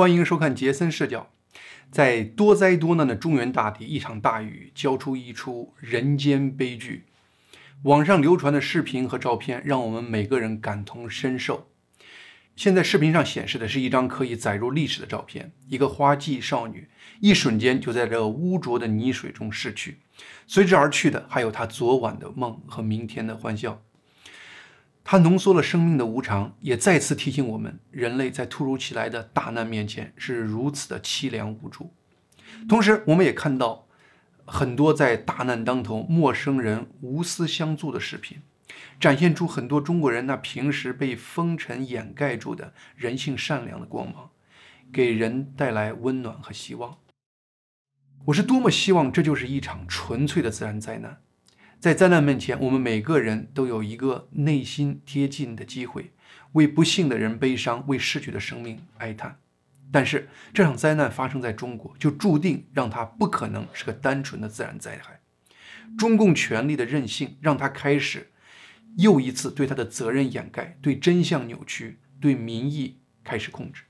欢迎收看杰森视角。在多灾多难的中原大地，一场大雨浇出一出人间悲剧。网上流传的视频和照片，让我们每个人感同身受。现在视频上显示的是一张可以载入历史的照片：一个花季少女，一瞬间就在这污浊的泥水中逝去，随之而去的还有她昨晚的梦和明天的欢笑。它浓缩了生命的无常，也再次提醒我们，人类在突如其来的大难面前是如此的凄凉无助。同时，我们也看到很多在大难当头，陌生人无私相助的视频，展现出很多中国人那平时被风尘掩盖住的人性善良的光芒，给人带来温暖和希望。我是多么希望这就是一场纯粹的自然灾难。在灾难面前，我们每个人都有一个内心贴近的机会，为不幸的人悲伤，为逝去的生命哀叹。但是，这场灾难发生在中国，就注定让它不可能是个单纯的自然灾害。中共权力的任性，让他开始又一次对他的责任掩盖，对真相扭曲，对民意开始控制。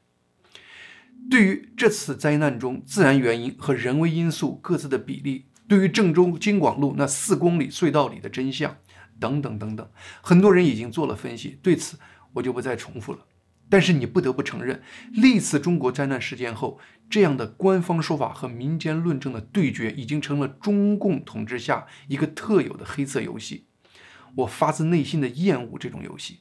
对于这次灾难中自然原因和人为因素各自的比例。对于郑州京广路那四公里隧道里的真相，等等等等，很多人已经做了分析，对此我就不再重复了。但是你不得不承认，历次中国灾难事件后，这样的官方说法和民间论证的对决，已经成了中共统治下一个特有的黑色游戏。我发自内心的厌恶这种游戏。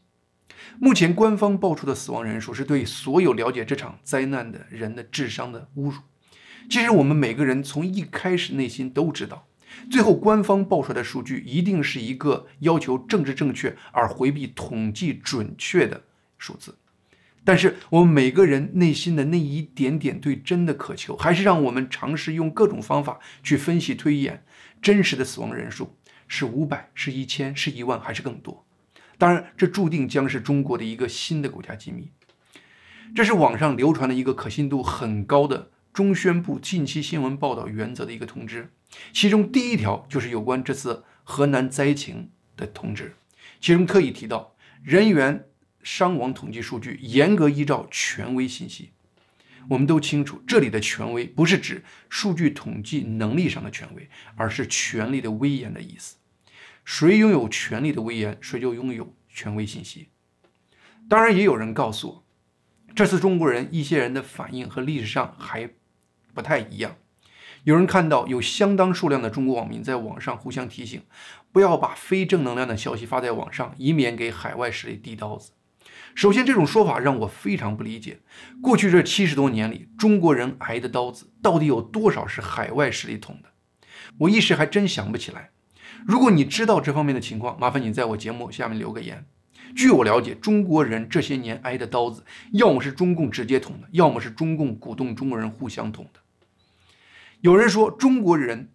目前官方爆出的死亡人数，是对所有了解这场灾难的人的智商的侮辱。其实我们每个人从一开始内心都知道，最后官方报出来的数据一定是一个要求政治正确而回避统计准确的数字。但是我们每个人内心的那一点点对真的渴求，还是让我们尝试用各种方法去分析推演真实的死亡人数是五百、是一千、是一万还是更多。当然，这注定将是中国的一个新的国家机密。这是网上流传的一个可信度很高的。中宣部近期新闻报道原则的一个通知，其中第一条就是有关这次河南灾情的通知，其中特意提到人员伤亡统计数据严格依照权威信息。我们都清楚，这里的权威不是指数据统计能力上的权威，而是权力的威严的意思。谁拥有权力的威严，谁就拥有权威信息。当然，也有人告诉我，这次中国人一些人的反应和历史上还。不太一样，有人看到有相当数量的中国网民在网上互相提醒，不要把非正能量的消息发在网上，以免给海外势力递刀子。首先，这种说法让我非常不理解。过去这七十多年里，中国人挨的刀子到底有多少是海外势力捅的？我一时还真想不起来。如果你知道这方面的情况，麻烦你在我节目下面留个言。据我了解，中国人这些年挨的刀子，要么是中共直接捅的，要么是中共鼓动中国人互相捅的。有人说，中国人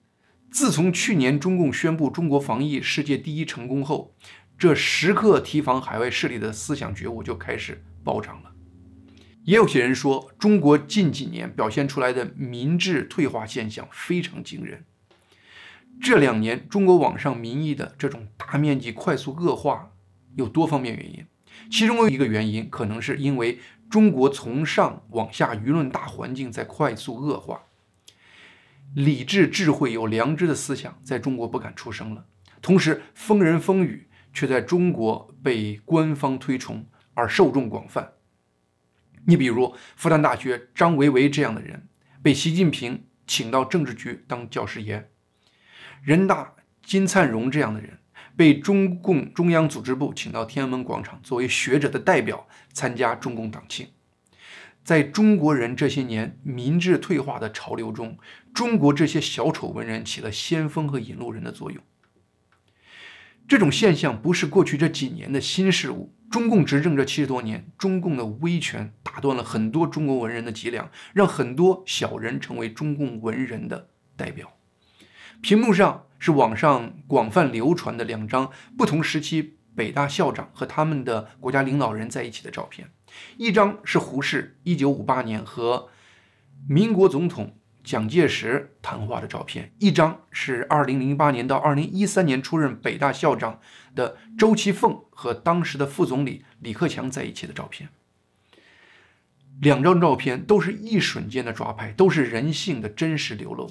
自从去年中共宣布中国防疫世界第一成功后，这时刻提防海外势力的思想觉悟就开始暴涨了。也有些人说，中国近几年表现出来的民智退化现象非常惊人。这两年，中国网上民意的这种大面积快速恶化。有多方面原因，其中有一个原因可能是因为中国从上往下舆论大环境在快速恶化，理智、智慧、有良知的思想在中国不敢出声了，同时疯人疯语却在中国被官方推崇而受众广泛。你比如复旦大学张维维这样的人，被习近平请到政治局当教师爷；人大金灿荣这样的人。被中共中央组织部请到天安门广场，作为学者的代表参加中共党庆。在中国人这些年民智退化的潮流中，中国这些小丑文人起了先锋和引路人的作用。这种现象不是过去这几年的新事物。中共执政这七十多年，中共的威权打断了很多中国文人的脊梁，让很多小人成为中共文人的代表。屏幕上。是网上广泛流传的两张不同时期北大校长和他们的国家领导人在一起的照片，一张是胡适1958年和民国总统蒋介石谈话的照片，一张是2008年到2013年出任北大校长的周其凤和当时的副总理李克强在一起的照片。两张照片都是一瞬间的抓拍，都是人性的真实流露。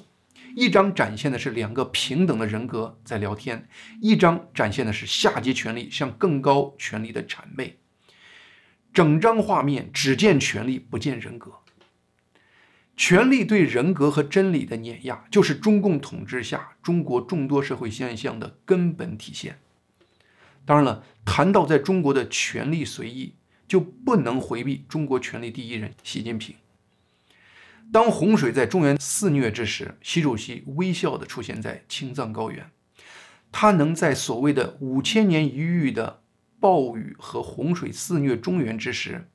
一张展现的是两个平等的人格在聊天，一张展现的是下级权力向更高权力的谄媚。整张画面只见权力，不见人格。权力对人格和真理的碾压，就是中共统治下中国众多社会现象的根本体现。当然了，谈到在中国的权力随意，就不能回避中国权力第一人习近平。当洪水在中原肆虐之时，习主席微笑地出现在青藏高原。他能在所谓的五千年一遇的暴雨和洪水肆虐中原之时，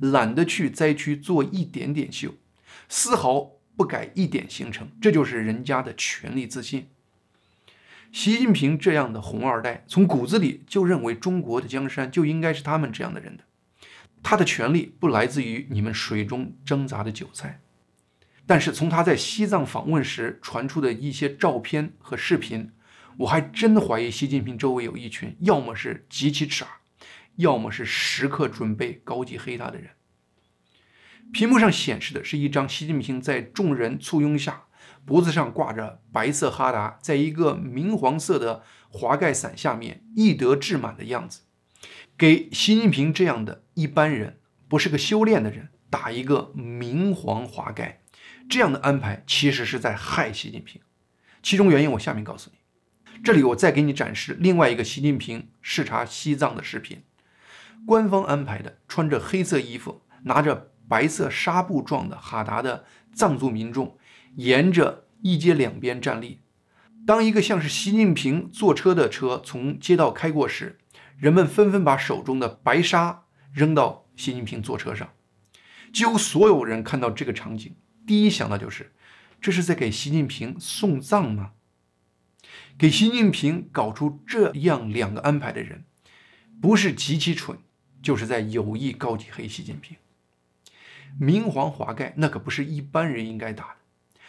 懒得去灾区做一点点秀，丝毫不改一点行程，这就是人家的权力自信。习近平这样的红二代，从骨子里就认为中国的江山就应该是他们这样的人的。他的权力不来自于你们水中挣扎的韭菜。但是从他在西藏访问时传出的一些照片和视频，我还真怀疑习近平周围有一群要么是极其傻，要么是时刻准备高级黑他的人。屏幕上显示的是一张习近平在众人簇拥下，脖子上挂着白色哈达，在一个明黄色的华盖伞下面义德志满的样子。给习近平这样的一般人，不是个修炼的人，打一个明黄华盖。这样的安排其实是在害习近平，其中原因我下面告诉你。这里我再给你展示另外一个习近平视察西藏的视频，官方安排的穿着黑色衣服、拿着白色纱布状的哈达的藏族民众沿着一街两边站立。当一个像是习近平坐车的车从街道开过时，人们纷纷把手中的白纱扔到习近平坐车上。几乎所有人看到这个场景。第一想到就是，这是在给习近平送葬吗？给习近平搞出这样两个安排的人，不是极其蠢，就是在有意高级黑习近平。明黄华盖那可不是一般人应该打的。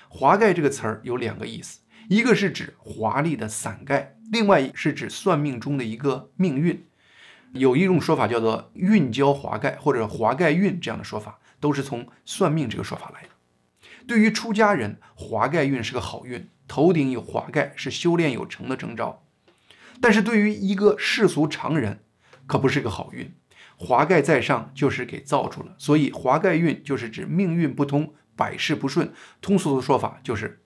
华盖这个词儿有两个意思，一个是指华丽的伞盖，另外是指算命中的一个命运。有一种说法叫做运交华盖或者华盖运，这样的说法都是从算命这个说法来的。对于出家人，华盖运是个好运，头顶有华盖是修炼有成的征兆。但是对于一个世俗常人，可不是个好运。华盖在上就是给造出了，所以华盖运就是指命运不通，百事不顺。通俗的说法就是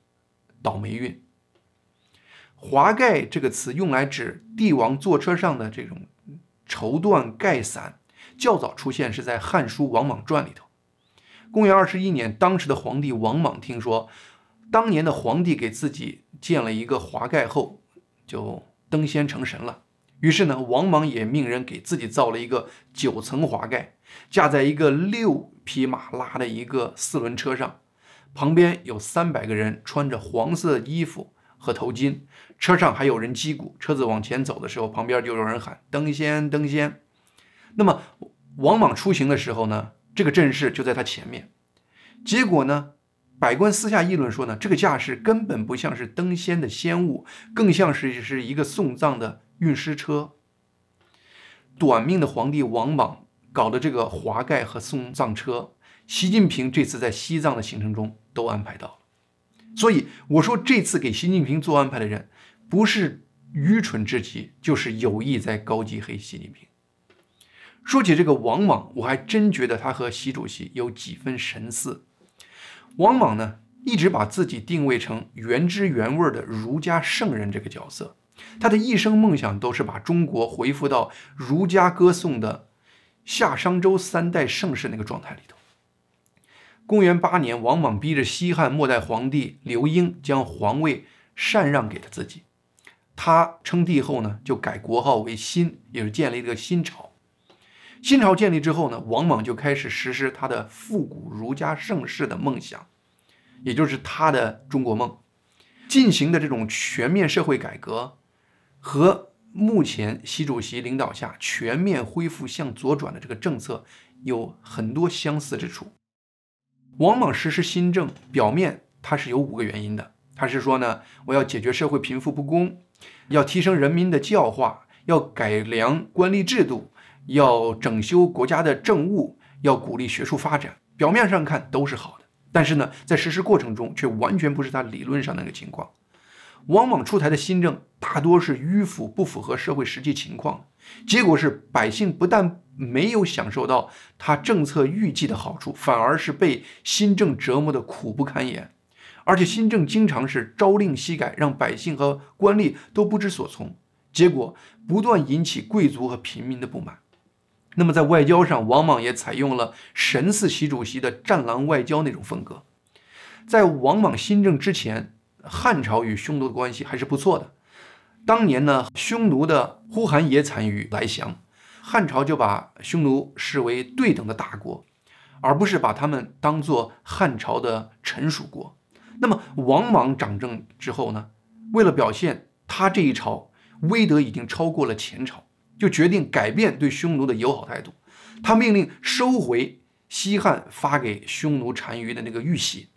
倒霉运。华盖这个词用来指帝王坐车上的这种绸缎盖伞，较早出现是在《汉书·王莽传》里头。公元二十一年，当时的皇帝王莽听说，当年的皇帝给自己建了一个华盖后，就登仙成神了。于是呢，王莽也命人给自己造了一个九层华盖，架在一个六匹马拉的一个四轮车上，旁边有三百个人穿着黄色衣服和头巾，车上还有人击鼓。车子往前走的时候，旁边就有人喊“登仙，登仙”。那么王莽出行的时候呢？这个阵势就在他前面，结果呢，百官私下议论说呢，这个架势根本不像是登仙的仙物，更像是是一个送葬的运尸车。短命的皇帝王莽搞的这个华盖和送葬车，习近平这次在西藏的行程中都安排到了。所以我说，这次给习近平做安排的人，不是愚蠢至极，就是有意在高级黑习近平。说起这个王莽，我还真觉得他和习主席有几分神似。王莽呢，一直把自己定位成原汁原味的儒家圣人这个角色，他的一生梦想都是把中国恢复到儒家歌颂的夏商周三代盛世那个状态里头。公元八年，王莽逼着西汉末代皇帝刘英将皇位禅让给了自己，他称帝后呢，就改国号为新，也是建立了一个新朝。新朝建立之后呢，王莽就开始实施他的复古儒家盛世的梦想，也就是他的中国梦，进行的这种全面社会改革，和目前习主席领导下全面恢复向左转的这个政策有很多相似之处。王莽实施新政，表面他是有五个原因的，他是说呢，我要解决社会贫富不公，要提升人民的教化，要改良官吏制度。要整修国家的政务，要鼓励学术发展。表面上看都是好的，但是呢，在实施过程中却完全不是他理论上那个情况。往往出台的新政大多是迂腐，不符合社会实际情况，结果是百姓不但没有享受到他政策预计的好处，反而是被新政折磨的苦不堪言。而且新政经常是朝令夕改，让百姓和官吏都不知所从，结果不断引起贵族和平民的不满。那么在外交上，王莽也采用了神似习主席的战狼外交那种风格。在王莽新政之前，汉朝与匈奴的关系还是不错的。当年呢，匈奴的呼韩邪单于来降，汉朝就把匈奴视为对等的大国，而不是把他们当做汉朝的臣属国。那么王莽掌政之后呢，为了表现他这一朝威德已经超过了前朝。就决定改变对匈奴的友好态度，他命令收回西汉发给匈奴单于的那个玉玺，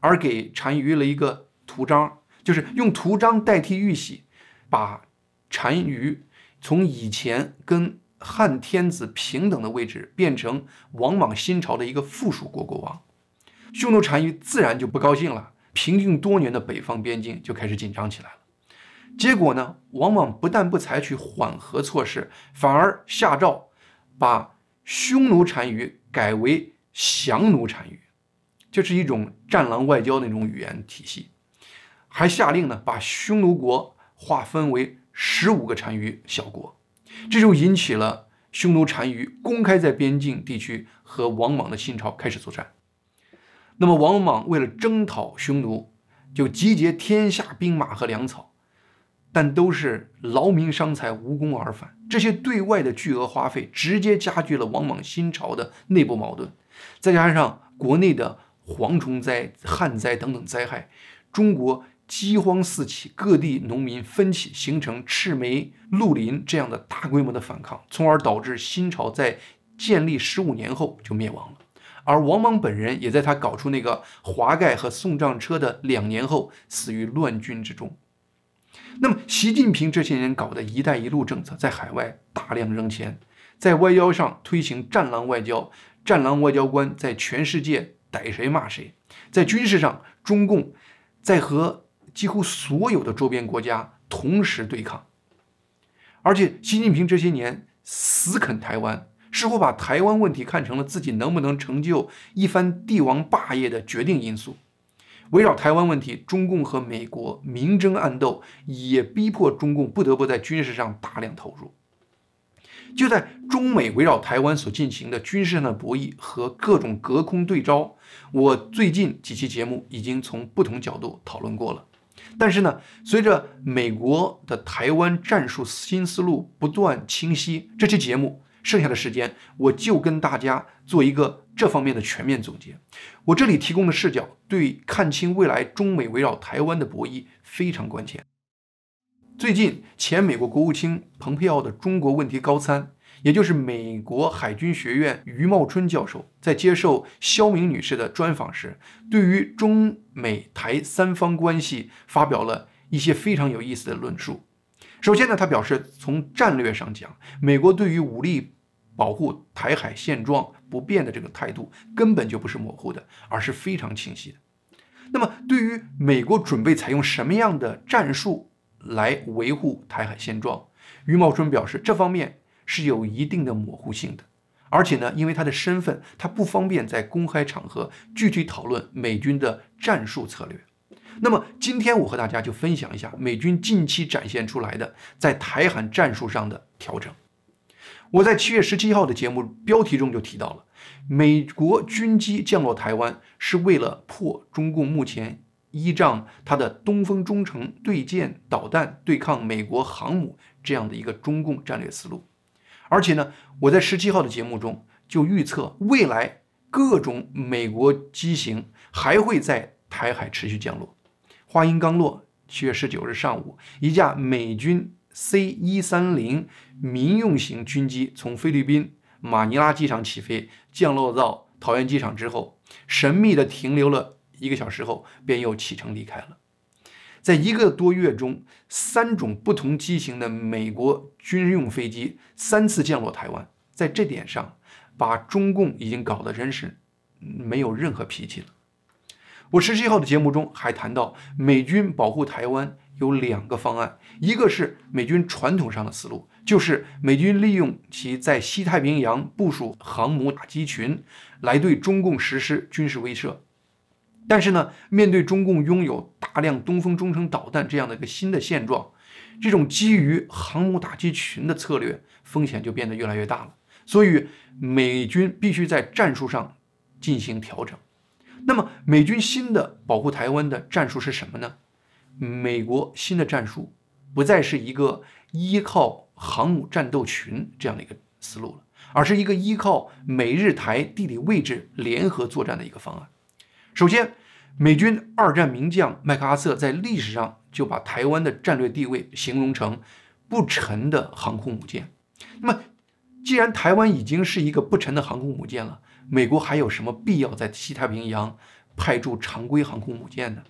而给单于了一个图章，就是用图章代替玉玺，把单于从以前跟汉天子平等的位置变成王莽新朝的一个附属国国王。匈奴单于自然就不高兴了，平静多年的北方边境就开始紧张起来了。结果呢？王莽不但不采取缓和措施，反而下诏把匈奴单于改为降奴单于，这是一种战狼外交那种语言体系。还下令呢，把匈奴国划分为十五个单于小国，这就引起了匈奴单于公开在边境地区和王莽的新朝开始作战。那么王莽为了征讨匈奴，就集结天下兵马和粮草。但都是劳民伤财，无功而返。这些对外的巨额花费，直接加剧了王莽新朝的内部矛盾。再加上国内的蝗虫灾、旱灾等等灾害，中国饥荒四起，各地农民分起，形成赤眉、绿林这样的大规模的反抗，从而导致新朝在建立十五年后就灭亡了。而王莽本人也在他搞出那个华盖和送葬车的两年后，死于乱军之中。那么，习近平这些年搞的一带一路政策，在海外大量扔钱，在外交上推行战狼外交，战狼外交官在全世界逮谁骂谁；在军事上，中共在和几乎所有的周边国家同时对抗，而且习近平这些年死啃台湾，似乎把台湾问题看成了自己能不能成就一番帝王霸业的决定因素。围绕台湾问题，中共和美国明争暗斗，也逼迫中共不得不在军事上大量投入。就在中美围绕台湾所进行的军事上的博弈和各种隔空对招，我最近几期节目已经从不同角度讨论过了。但是呢，随着美国的台湾战术新思路不断清晰，这期节目。剩下的时间，我就跟大家做一个这方面的全面总结。我这里提供的视角，对看清未来中美围绕台湾的博弈非常关键。最近，前美国国务卿蓬佩奥的中国问题高参，也就是美国海军学院余茂春教授，在接受肖明女士的专访时，对于中美台三方关系发表了一些非常有意思的论述。首先呢，他表示，从战略上讲，美国对于武力保护台海现状不变的这个态度，根本就不是模糊的，而是非常清晰的。那么，对于美国准备采用什么样的战术来维护台海现状，余茂春表示，这方面是有一定的模糊性的，而且呢，因为他的身份，他不方便在公开场合具体讨论美军的战术策略。那么今天我和大家就分享一下美军近期展现出来的在台海战术上的调整。我在七月十七号的节目标题中就提到了，美国军机降落台湾是为了破中共目前依仗它的东风中程对舰导弹对抗美国航母这样的一个中共战略思路。而且呢，我在十七号的节目中就预测未来各种美国机型还会在台海持续降落。话音刚落，七月十九日上午，一架美军 C 一三零民用型军机从菲律宾马尼拉机场起飞，降落到桃园机场之后，神秘的停留了一个小时后，便又启程离开了。在一个多月中，三种不同机型的美国军用飞机三次降落台湾，在这点上，把中共已经搞得真是没有任何脾气了。我十七号的节目中还谈到，美军保护台湾有两个方案，一个是美军传统上的思路，就是美军利用其在西太平洋部署航母打击群，来对中共实施军事威慑。但是呢，面对中共拥有大量东风中程导弹这样的一个新的现状，这种基于航母打击群的策略风险就变得越来越大了。所以美军必须在战术上进行调整。那么，美军新的保护台湾的战术是什么呢？美国新的战术不再是一个依靠航母战斗群这样的一个思路了，而是一个依靠美日台地理位置联合作战的一个方案。首先，美军二战名将麦克阿瑟在历史上就把台湾的战略地位形容成不沉的航空母舰。那么，既然台湾已经是一个不沉的航空母舰了，美国还有什么必要在西太平洋派驻常规航空母舰呢？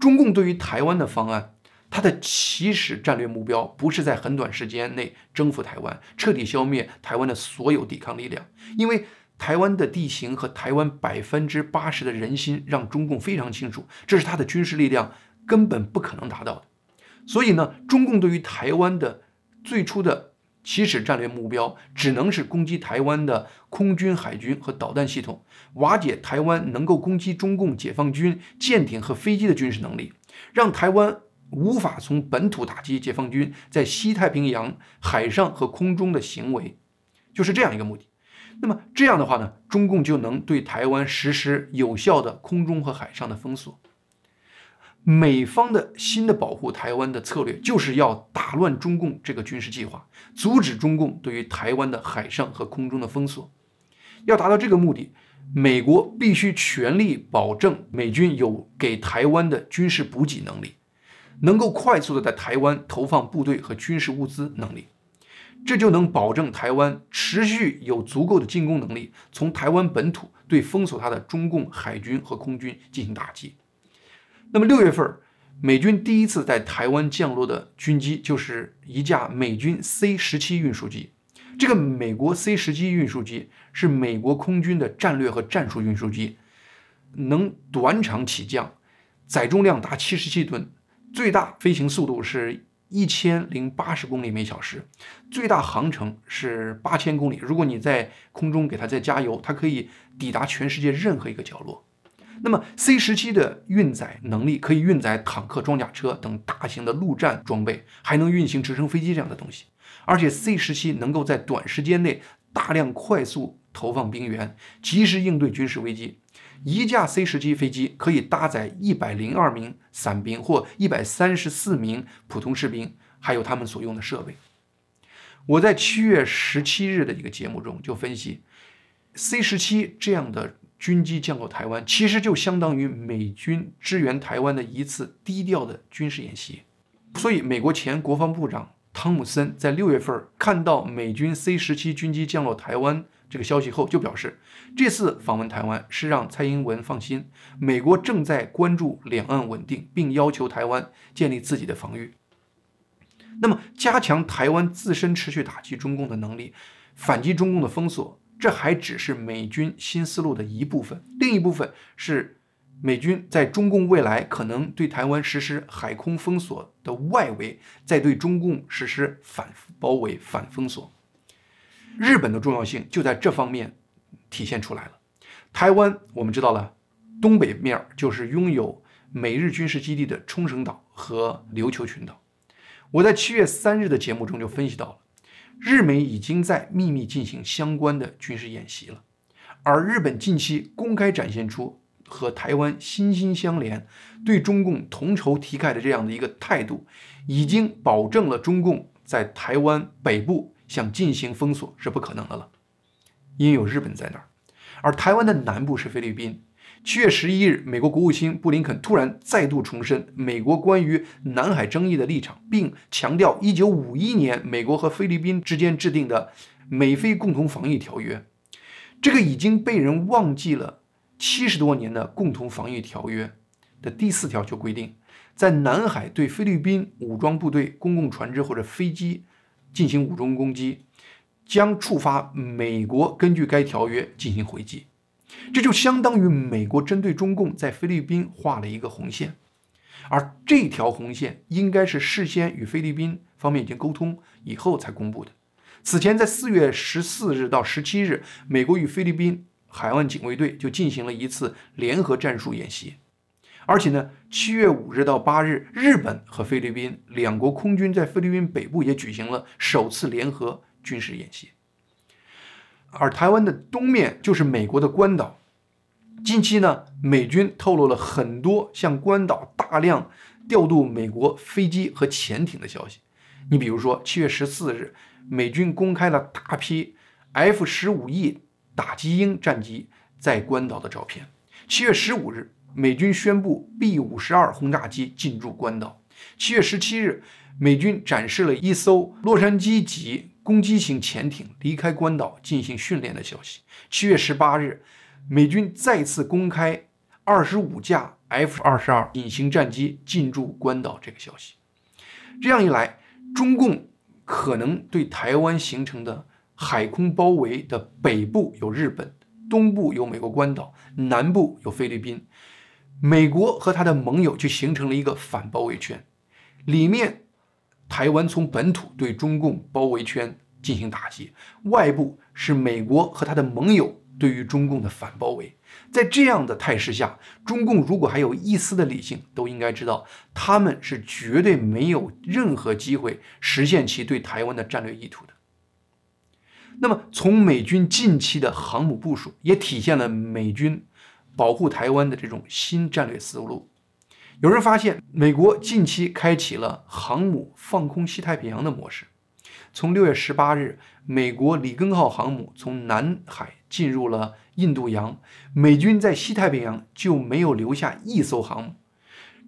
中共对于台湾的方案，它的起始战略目标不是在很短时间内征服台湾，彻底消灭台湾的所有抵抗力量，因为。台湾的地形和台湾百分之八十的人心，让中共非常清楚，这是他的军事力量根本不可能达到的。所以呢，中共对于台湾的最初的起始战略目标，只能是攻击台湾的空军、海军和导弹系统，瓦解台湾能够攻击中共解放军舰艇和飞机的军事能力，让台湾无法从本土打击解放军在西太平洋海上和空中的行为，就是这样一个目的。那么这样的话呢，中共就能对台湾实施有效的空中和海上的封锁。美方的新的保护台湾的策略，就是要打乱中共这个军事计划，阻止中共对于台湾的海上和空中的封锁。要达到这个目的，美国必须全力保证美军有给台湾的军事补给能力，能够快速的在台湾投放部队和军事物资能力。这就能保证台湾持续有足够的进攻能力，从台湾本土对封锁它的中共海军和空军进行打击。那么六月份，美军第一次在台湾降落的军机就是一架美军 C 十七运输机。这个美国 C 十七运输机是美国空军的战略和战术运输机，能短场起降，载重量达七十七吨，最大飞行速度是。一千零八十公里每小时，最大航程是八千公里。如果你在空中给它再加油，它可以抵达全世界任何一个角落。那么 C 十七的运载能力可以运载坦克、装甲车等大型的陆战装备，还能运行直升飞机这样的东西。而且 C 十七能够在短时间内大量快速投放兵员，及时应对军事危机。一架 C 十七飞机可以搭载一百零二名伞兵或一百三十四名普通士兵，还有他们所用的设备。我在七月十七日的一个节目中就分析，C 十七这样的军机降落台湾，其实就相当于美军支援台湾的一次低调的军事演习。所以，美国前国防部长汤姆森在六月份看到美军 C 十七军机降落台湾。这个消息后就表示，这次访问台湾是让蔡英文放心，美国正在关注两岸稳定，并要求台湾建立自己的防御。那么，加强台湾自身持续打击中共的能力，反击中共的封锁，这还只是美军新思路的一部分。另一部分是美军在中共未来可能对台湾实施海空封锁的外围，在对中共实施反包围、反封锁。日本的重要性就在这方面体现出来了。台湾我们知道了，东北面就是拥有美日军事基地的冲绳岛和琉球群岛。我在七月三日的节目中就分析到了，日美已经在秘密进行相关的军事演习了。而日本近期公开展现出和台湾心心相连、对中共同仇敌忾的这样的一个态度，已经保证了中共在台湾北部。想进行封锁是不可能的了，因为有日本在那儿，而台湾的南部是菲律宾。七月十一日，美国国务卿布林肯突然再度重申美国关于南海争议的立场，并强调一九五一年美国和菲律宾之间制定的美菲共同防御条约。这个已经被人忘记了七十多年的共同防御条约的第四条就规定，在南海对菲律宾武装部队、公共船只或者飞机。进行武装攻击，将触发美国根据该条约进行回击。这就相当于美国针对中共在菲律宾画了一个红线，而这条红线应该是事先与菲律宾方面已经沟通以后才公布的。此前，在四月十四日到十七日，美国与菲律宾海岸警卫队就进行了一次联合战术演习，而且呢，七月五日到八日，日本和菲律宾两国空军在菲律宾北部也举行了首次联合军事演习。而台湾的东面就是美国的关岛。近期呢，美军透露了很多向关岛大量调度美国飞机和潜艇的消息。你比如说，七月十四日，美军公开了大批 F 十五 E 打击鹰战机在关岛的照片。七月十五日，美军宣布 B 五十二轰炸机进驻关岛。七月十七日，美军展示了一艘洛杉矶级。攻击型潜艇离开关岛进行训练的消息。七月十八日，美军再次公开二十五架 F 二十二隐形战机进驻关岛这个消息。这样一来，中共可能对台湾形成的海空包围的北部有日本，东部有美国关岛，南部有菲律宾，美国和他的盟友就形成了一个反包围圈，里面。台湾从本土对中共包围圈进行打击，外部是美国和他的盟友对于中共的反包围。在这样的态势下，中共如果还有一丝的理性，都应该知道他们是绝对没有任何机会实现其对台湾的战略意图的。那么，从美军近期的航母部署，也体现了美军保护台湾的这种新战略思路。有人发现，美国近期开启了航母放空西太平洋的模式。从六月十八日，美国里根号航母从南海进入了印度洋，美军在西太平洋就没有留下一艘航母。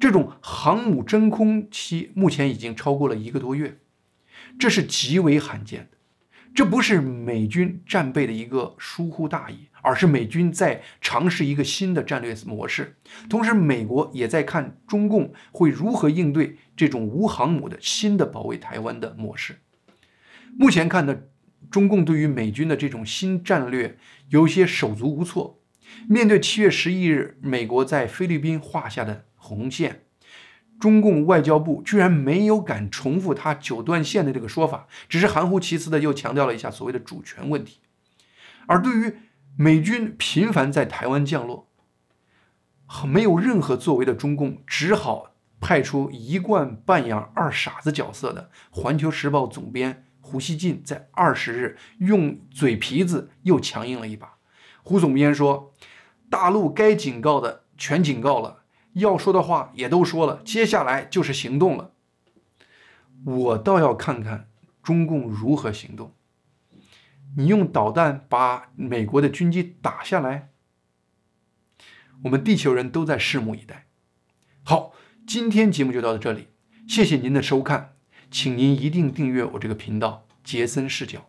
这种航母真空期目前已经超过了一个多月，这是极为罕见的。这不是美军战备的一个疏忽大意。而是美军在尝试一个新的战略模式，同时美国也在看中共会如何应对这种无航母的新的保卫台湾的模式。目前看呢，中共对于美军的这种新战略有些手足无措。面对七月十一日美国在菲律宾画下的红线，中共外交部居然没有敢重复他九段线的这个说法，只是含糊其辞的又强调了一下所谓的主权问题。而对于美军频繁在台湾降落，没有任何作为的中共只好派出一贯扮演二傻子角色的《环球时报》总编胡锡进，在二十日用嘴皮子又强硬了一把。胡总编说：“大陆该警告的全警告了，要说的话也都说了，接下来就是行动了。”我倒要看看中共如何行动。你用导弹把美国的军机打下来，我们地球人都在拭目以待。好，今天节目就到这里，谢谢您的收看，请您一定订阅我这个频道杰森视角。